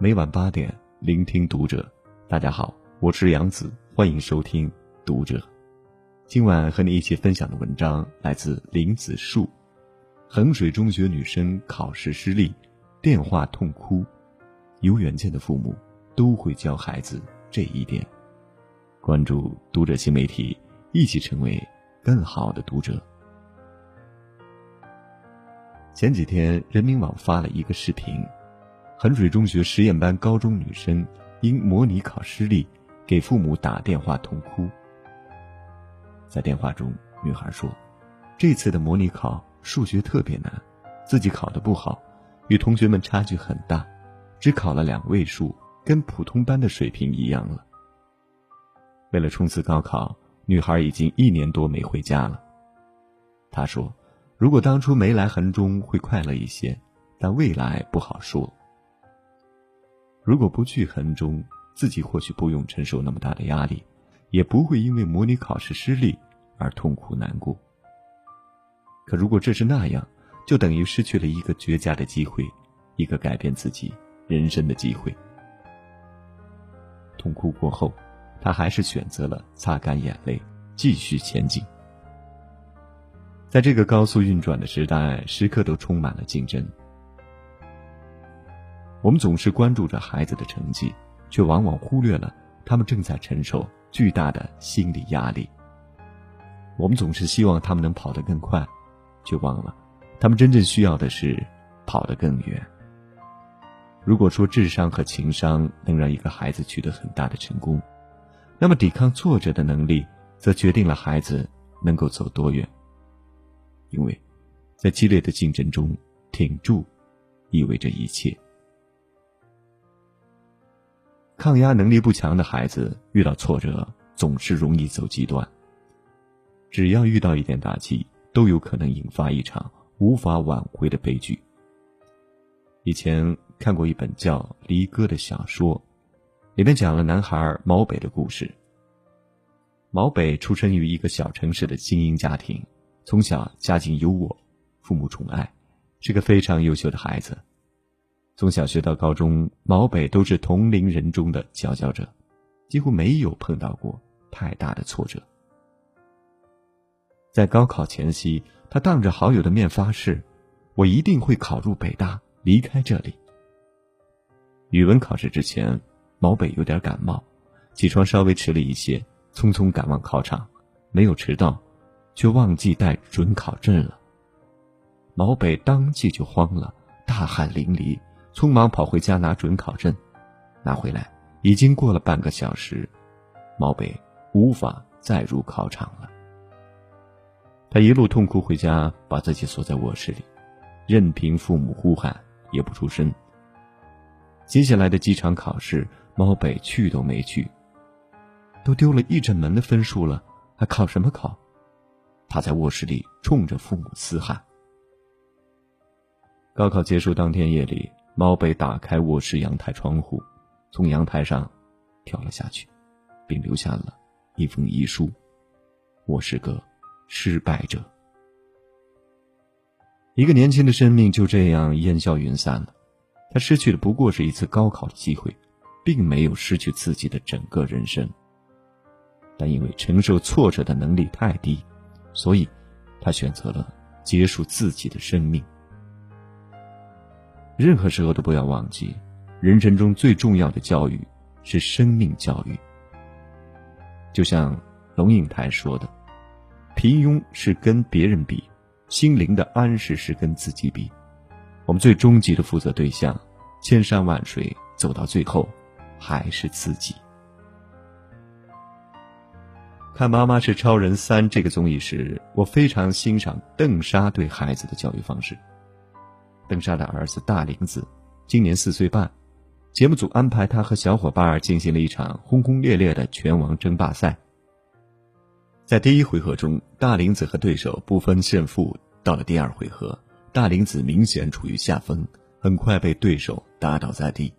每晚八点聆听读者。大家好，我是杨子，欢迎收听读者。今晚和你一起分享的文章来自林子树。衡水中学女生考试失利，电话痛哭。有远见的父母都会教孩子这一点。关注读者新媒体，一起成为更好的读者。前几天，人民网发了一个视频：衡水中学实验班高中女生因模拟考失利，给父母打电话痛哭。在电话中，女孩说：“这次的模拟考数学特别难，自己考得不好，与同学们差距很大，只考了两位数，跟普通班的水平一样了。”为了冲刺高考，女孩已经一年多没回家了。她说。如果当初没来衡中会快乐一些，但未来不好说。如果不去衡中，自己或许不用承受那么大的压力，也不会因为模拟考试失利而痛苦难过。可如果这是那样，就等于失去了一个绝佳的机会，一个改变自己人生的机会。痛哭过后，他还是选择了擦干眼泪，继续前进。在这个高速运转的时代，时刻都充满了竞争。我们总是关注着孩子的成绩，却往往忽略了他们正在承受巨大的心理压力。我们总是希望他们能跑得更快，却忘了他们真正需要的是跑得更远。如果说智商和情商能让一个孩子取得很大的成功，那么抵抗挫折的能力，则决定了孩子能够走多远。因为，在激烈的竞争中，挺住，意味着一切。抗压能力不强的孩子遇到挫折总是容易走极端。只要遇到一点打击，都有可能引发一场无法挽回的悲剧。以前看过一本叫《离歌》的小说，里面讲了男孩毛北的故事。毛北出生于一个小城市的精英家庭。从小家境优渥，父母宠爱，是个非常优秀的孩子。从小学到高中，毛北都是同龄人中的佼佼者，几乎没有碰到过太大的挫折。在高考前夕，他当着好友的面发誓：“我一定会考入北大，离开这里。”语文考试之前，毛北有点感冒，起床稍微迟了一些，匆匆赶往考场，没有迟到。却忘记带准考证了。毛北当即就慌了，大汗淋漓，匆忙跑回家拿准考证。拿回来已经过了半个小时，毛北无法再入考场了。他一路痛哭回家，把自己锁在卧室里，任凭父母呼喊也不出声。接下来的几场考试，毛北去都没去。都丢了一整门的分数了，还考什么考？他在卧室里冲着父母嘶喊。高考结束当天夜里，猫被打开卧室阳台窗户，从阳台上跳了下去，并留下了一封遗书：“我是个失败者。”一个年轻的生命就这样烟消云散了。他失去的不过是一次高考的机会，并没有失去自己的整个人生。但因为承受挫折的能力太低。所以，他选择了结束自己的生命。任何时候都不要忘记，人生中最重要的教育是生命教育。就像龙应台说的：“平庸是跟别人比，心灵的安适是跟自己比。我们最终极的负责对象，千山万水走到最后，还是自己。”看《妈妈是超人三》这个综艺时，我非常欣赏邓莎对孩子的教育方式。邓莎的儿子大林子今年四岁半，节目组安排他和小伙伴进行了一场轰轰烈烈的拳王争霸赛。在第一回合中，大林子和对手不分胜负。到了第二回合，大林子明显处于下风，很快被对手打倒在地。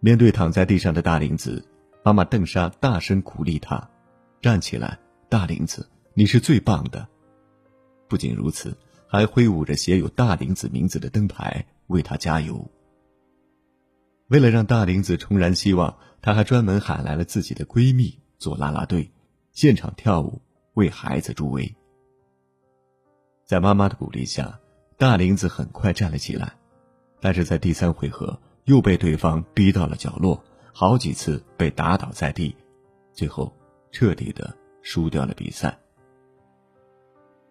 面对躺在地上的大林子，妈妈邓莎大声鼓励他。站起来，大林子，你是最棒的！不仅如此，还挥舞着写有大林子名字的灯牌为他加油。为了让大玲子重燃希望，他还专门喊来了自己的闺蜜做啦啦队，现场跳舞为孩子助威。在妈妈的鼓励下，大玲子很快站了起来，但是在第三回合又被对方逼到了角落，好几次被打倒在地，最后彻底的输掉了比赛。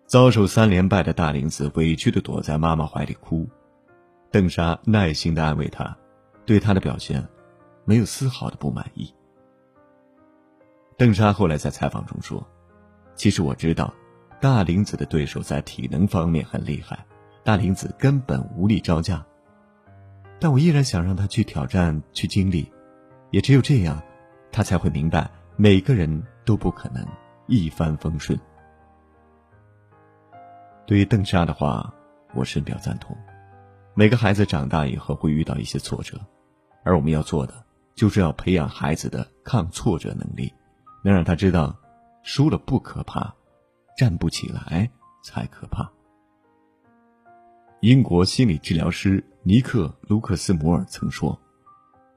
遭受三连败的大玲子委屈的躲在妈妈怀里哭，邓莎耐心的安慰她。对他的表现，没有丝毫的不满意。邓莎后来在采访中说：“其实我知道，大玲子的对手在体能方面很厉害，大玲子根本无力招架。但我依然想让她去挑战，去经历，也只有这样，他才会明白，每个人都不可能一帆风顺。”对于邓莎的话，我深表赞同。每个孩子长大以后会遇到一些挫折。而我们要做的，就是要培养孩子的抗挫折能力，能让他知道，输了不可怕，站不起来才可怕。英国心理治疗师尼克·卢克斯摩尔曾说：“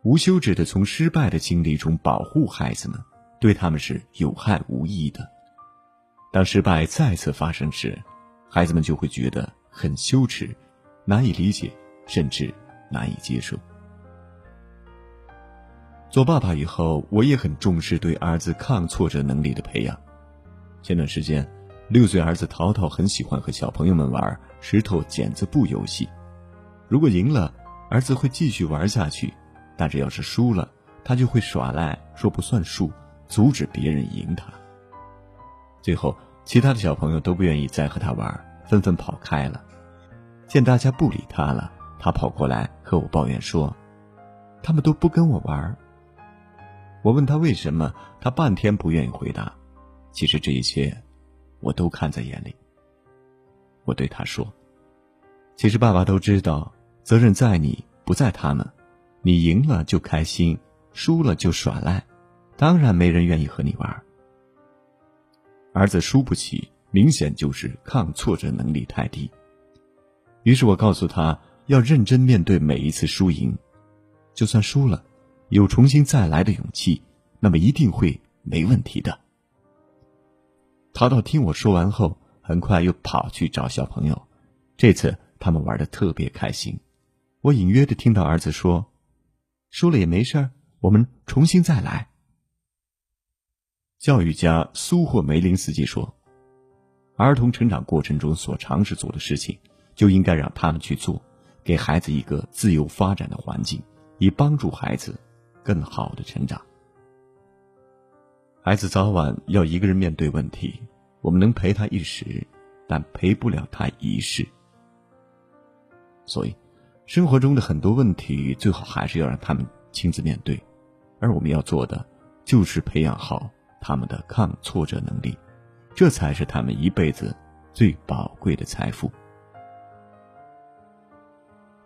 无休止的从失败的经历中保护孩子们，对他们是有害无益的。当失败再次发生时，孩子们就会觉得很羞耻，难以理解，甚至难以接受。”做爸爸以后，我也很重视对儿子抗挫折能力的培养。前段时间，六岁儿子淘淘很喜欢和小朋友们玩石头剪子布游戏。如果赢了，儿子会继续玩下去；但是要是输了，他就会耍赖，说不算数，阻止别人赢他。最后，其他的小朋友都不愿意再和他玩，纷纷跑开了。见大家不理他了，他跑过来和我抱怨说：“他们都不跟我玩。”我问他为什么，他半天不愿意回答。其实这一切，我都看在眼里。我对他说：“其实爸爸都知道，责任在你，不在他们。你赢了就开心，输了就耍赖，当然没人愿意和你玩。”儿子输不起，明显就是抗挫折能力太低。于是我告诉他要认真面对每一次输赢，就算输了。有重新再来的勇气，那么一定会没问题的。淘淘听我说完后，很快又跑去找小朋友。这次他们玩的特别开心。我隐约的听到儿子说：“输了也没事儿，我们重新再来。”教育家苏霍梅林斯基说：“儿童成长过程中所尝试做的事情，就应该让他们去做，给孩子一个自由发展的环境，以帮助孩子。”更好的成长。孩子早晚要一个人面对问题，我们能陪他一时，但陪不了他一世。所以，生活中的很多问题，最好还是要让他们亲自面对。而我们要做的，就是培养好他们的抗挫折能力，这才是他们一辈子最宝贵的财富。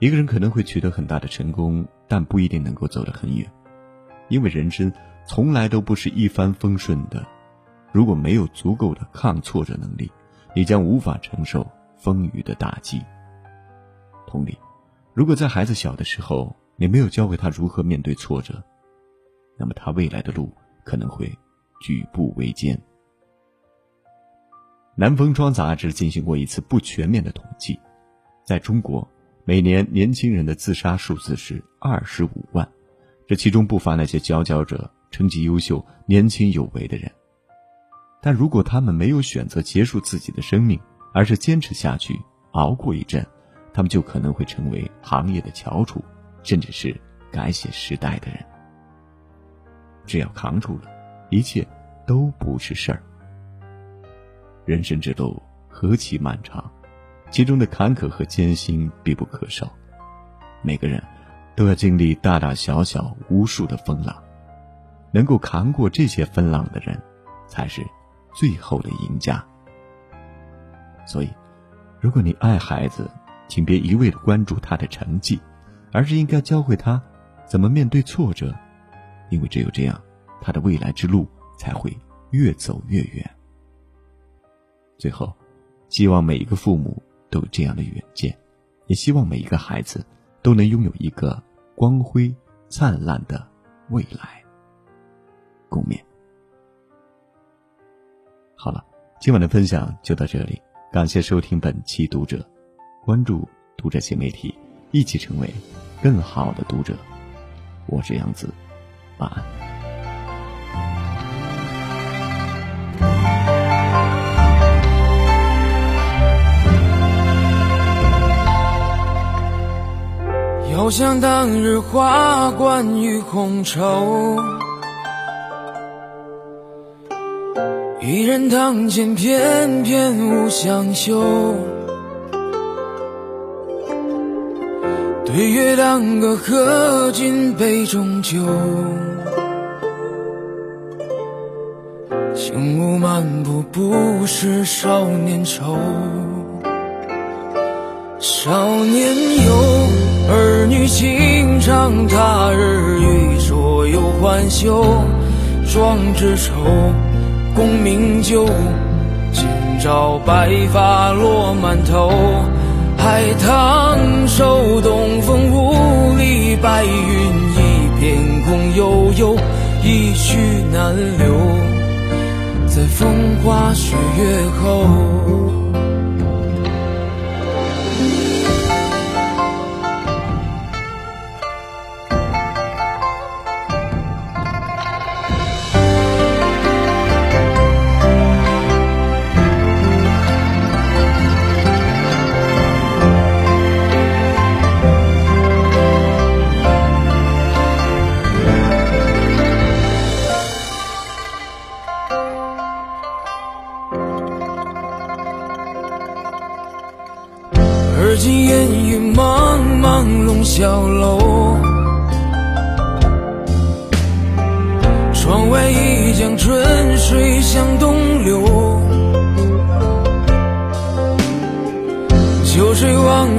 一个人可能会取得很大的成功，但不一定能够走得很远。因为人生从来都不是一帆风顺的，如果没有足够的抗挫折能力，你将无法承受风雨的打击。同理，如果在孩子小的时候，你没有教会他如何面对挫折，那么他未来的路可能会举步维艰。南风窗杂志进行过一次不全面的统计，在中国，每年年轻人的自杀数字是二十五万。这其中不乏那些佼佼者、成绩优秀、年轻有为的人，但如果他们没有选择结束自己的生命，而是坚持下去、熬过一阵，他们就可能会成为行业的翘楚，甚至是改写时代的人。只要扛住了，一切都不是事儿。人生之路何其漫长，其中的坎坷和艰辛必不可少，每个人。都要经历大大小小无数的风浪，能够扛过这些风浪的人，才是最后的赢家。所以，如果你爱孩子，请别一味的关注他的成绩，而是应该教会他怎么面对挫折，因为只有这样，他的未来之路才会越走越远。最后，希望每一个父母都有这样的远见，也希望每一个孩子。都能拥有一个光辉灿烂的未来。共勉。好了，今晚的分享就到这里，感谢收听本期读者，关注读者新媒体，一起成为更好的读者。我是杨子，晚安。遥想当日花冠与红绸，一人堂前翩翩无相休。对月当歌，喝尽杯中酒。轻舞漫步，不识少年愁。少年游，儿女情长，他日欲说又还休。壮志愁，功名就，今朝白发落满头。海棠收，东风无力，白云一片空悠悠，一去难留，在风花雪月后。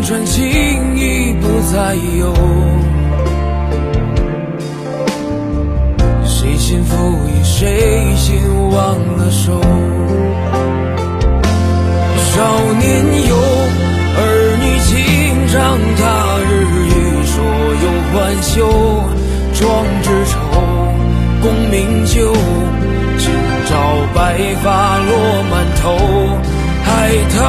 水望穿，情意不再有。谁先负一，谁先忘了手？少年游。儿女情长，他日欲说又还休。壮志愁，功名就，今朝白发落满头。海棠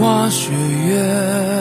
花雪月。